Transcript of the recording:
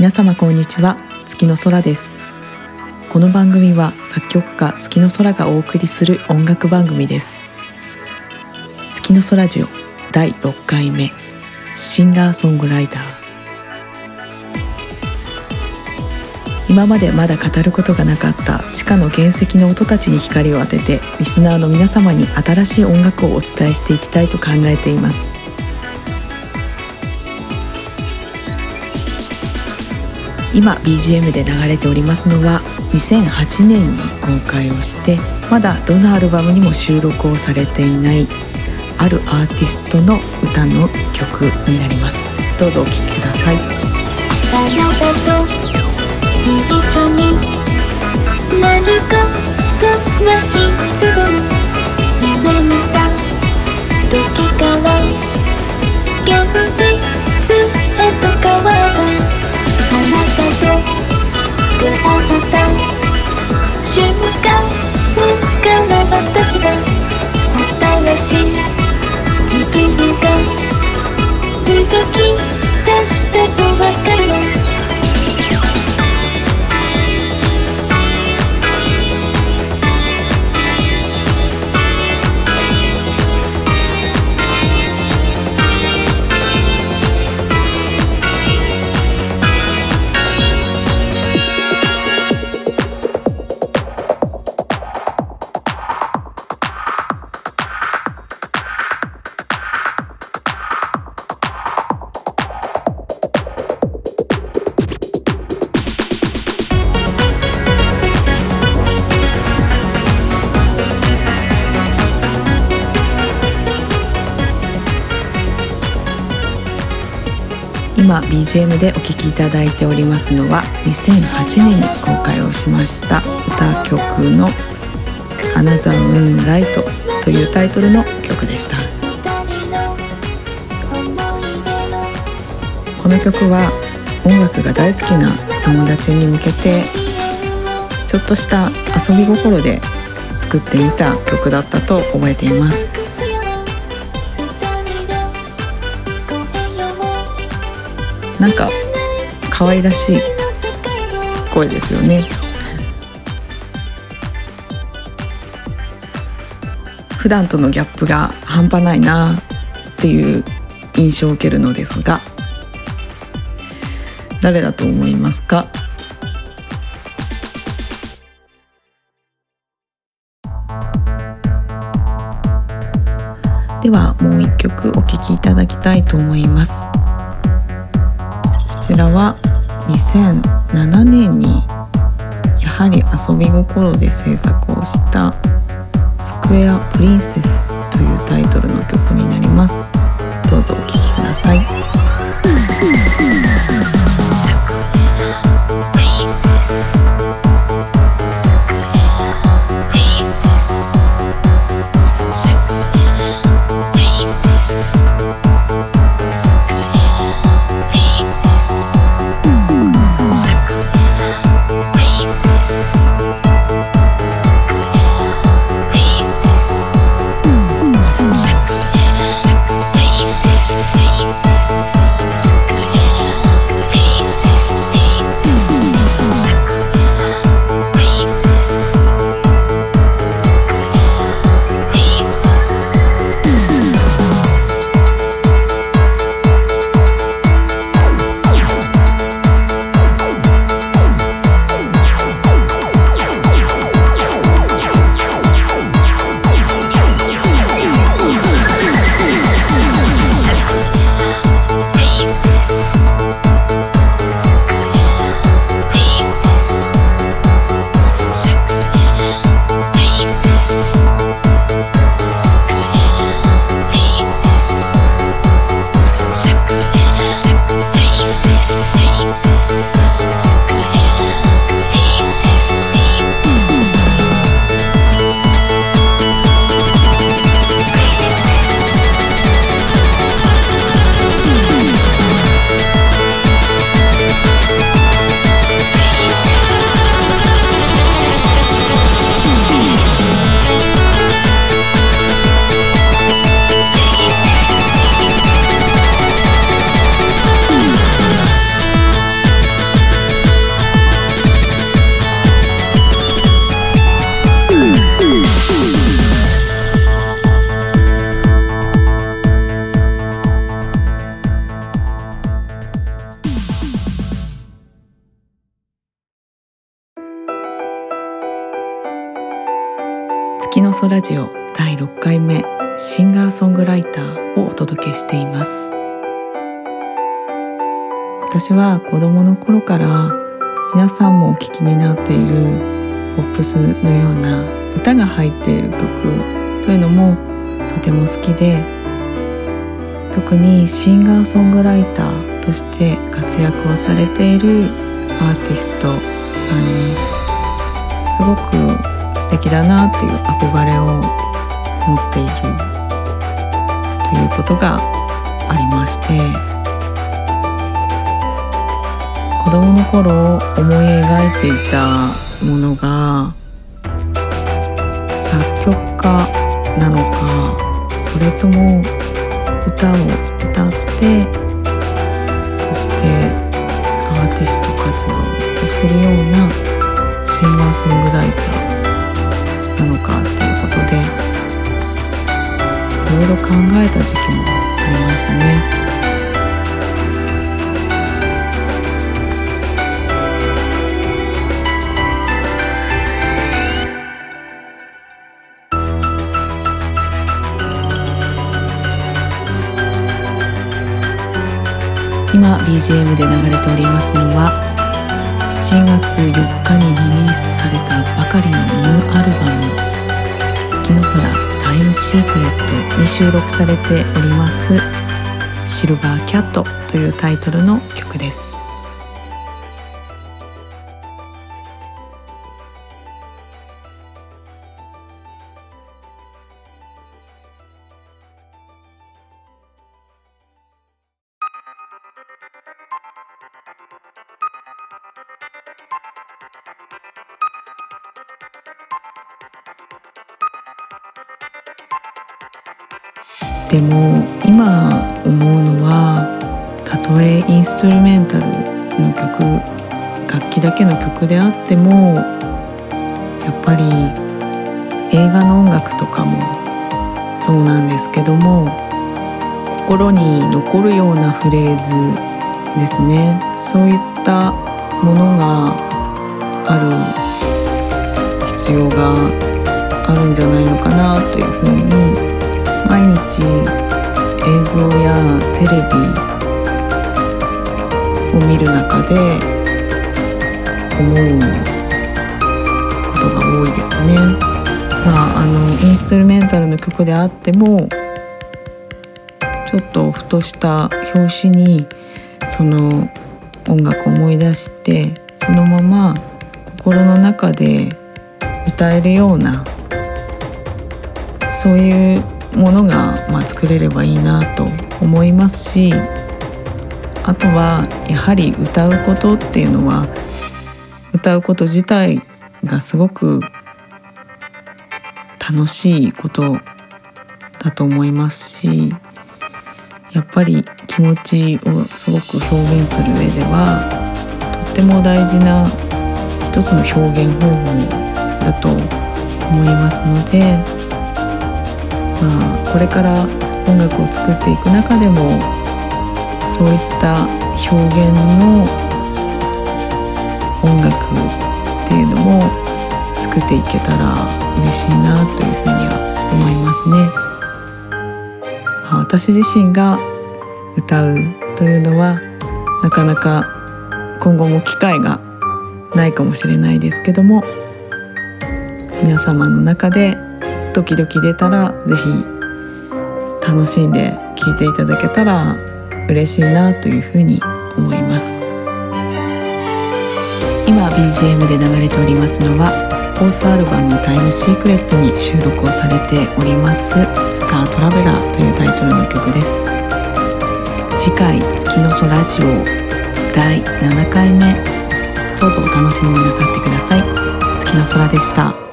皆様こんにちは。月の空です。この番組は作曲家月の空がお送りする音楽番組です。月の空ジオ第6回目。シンガーソングライター。今までまだ語ることがなかった。地下の原石の音たちに光を当ててリスナーの皆様に新しい音楽をお伝えしていきたいと考えています。今 BGM で流れておりますのは2008年に公開をしてまだどのアルバムにも収録をされていないあるアーティストの歌の曲になります。どうぞお聴きください。一緒に何かがい私が新し。い自分が動き今 BGM でお聴きいただいておりますのは2008年に公開をしました歌曲の「アナザームーンライト」というタイトルの曲でした。この曲は音楽が大好きな友達に向けてちょっとした遊び心で作ってみた曲だったと覚えています。なんか可愛らしい声ですよね。普段とのギャップが半端ないなっていう印象を受けるのですが誰だと思いますか？ではもう一曲お聴きいただきたいと思います。ちらは2007年にやはり遊び心で制作をした「スクエア・プリンセス」というタイトルの曲になります。どうぞお聴きください。Princess 月の空ジオ第6回目シンガーソングライターをお届けしています。私は子供の頃から皆さんもお聞きになっているポップスのような歌が入っている曲というのもとても好きで特にシンガーソングライターとして活躍をされているアーティストさんにすごく素敵だなっていう憧れを持っているということがありまして。子供の頃思い描いていたものが作曲家なのかそれとも歌を歌ってそしてアーティスト活動をするようなシンガーソングライターなのかっていうことでいろいろ考えた時期もありましたね。今 BGM で流れておりますのは7月4日にリリースされたばかりのニューアルバム「月の空タイムシークレット」に収録されております「シルバーキャット」というタイトルの曲です。でも今思うのはたとえインストゥルメンタルの曲楽器だけの曲であってもやっぱり映画の音楽とかもそうなんですけども心に残るようなフレーズですね。そういったものがテレビを見る中で思うことが多いですね。まあ、あのインストゥルメンタルの曲であってもちょっとふとした表紙にその音楽を思い出してそのまま心の中で歌えるようなそういうものが、まあ、作れればいいなと思いますしあとはやはり歌うことっていうのは歌うこと自体がすごく楽しいことだと思いますしやっぱり気持ちをすごく表現する上ではとっても大事な一つの表現方法だと思いますのでまあ、これから音楽を作っていく中でもそういった表現の音楽っていうのも作っていけたら嬉しいなというふうには思いますね。あ、私自身が歌うというのはなかなか今後も機会がないかもしれないですけども皆様の中で時々出たら是非楽しんで聴いていただけたら嬉しいなというふうに思います。今 BGM で流れておりますのはフォースアルバム「タイムシークレット」に収録をされております「スタートラベラー」というタイトルの曲です。次回「月の空ラジオ」第7回目。どうぞお楽しみになさってください。月の空でした。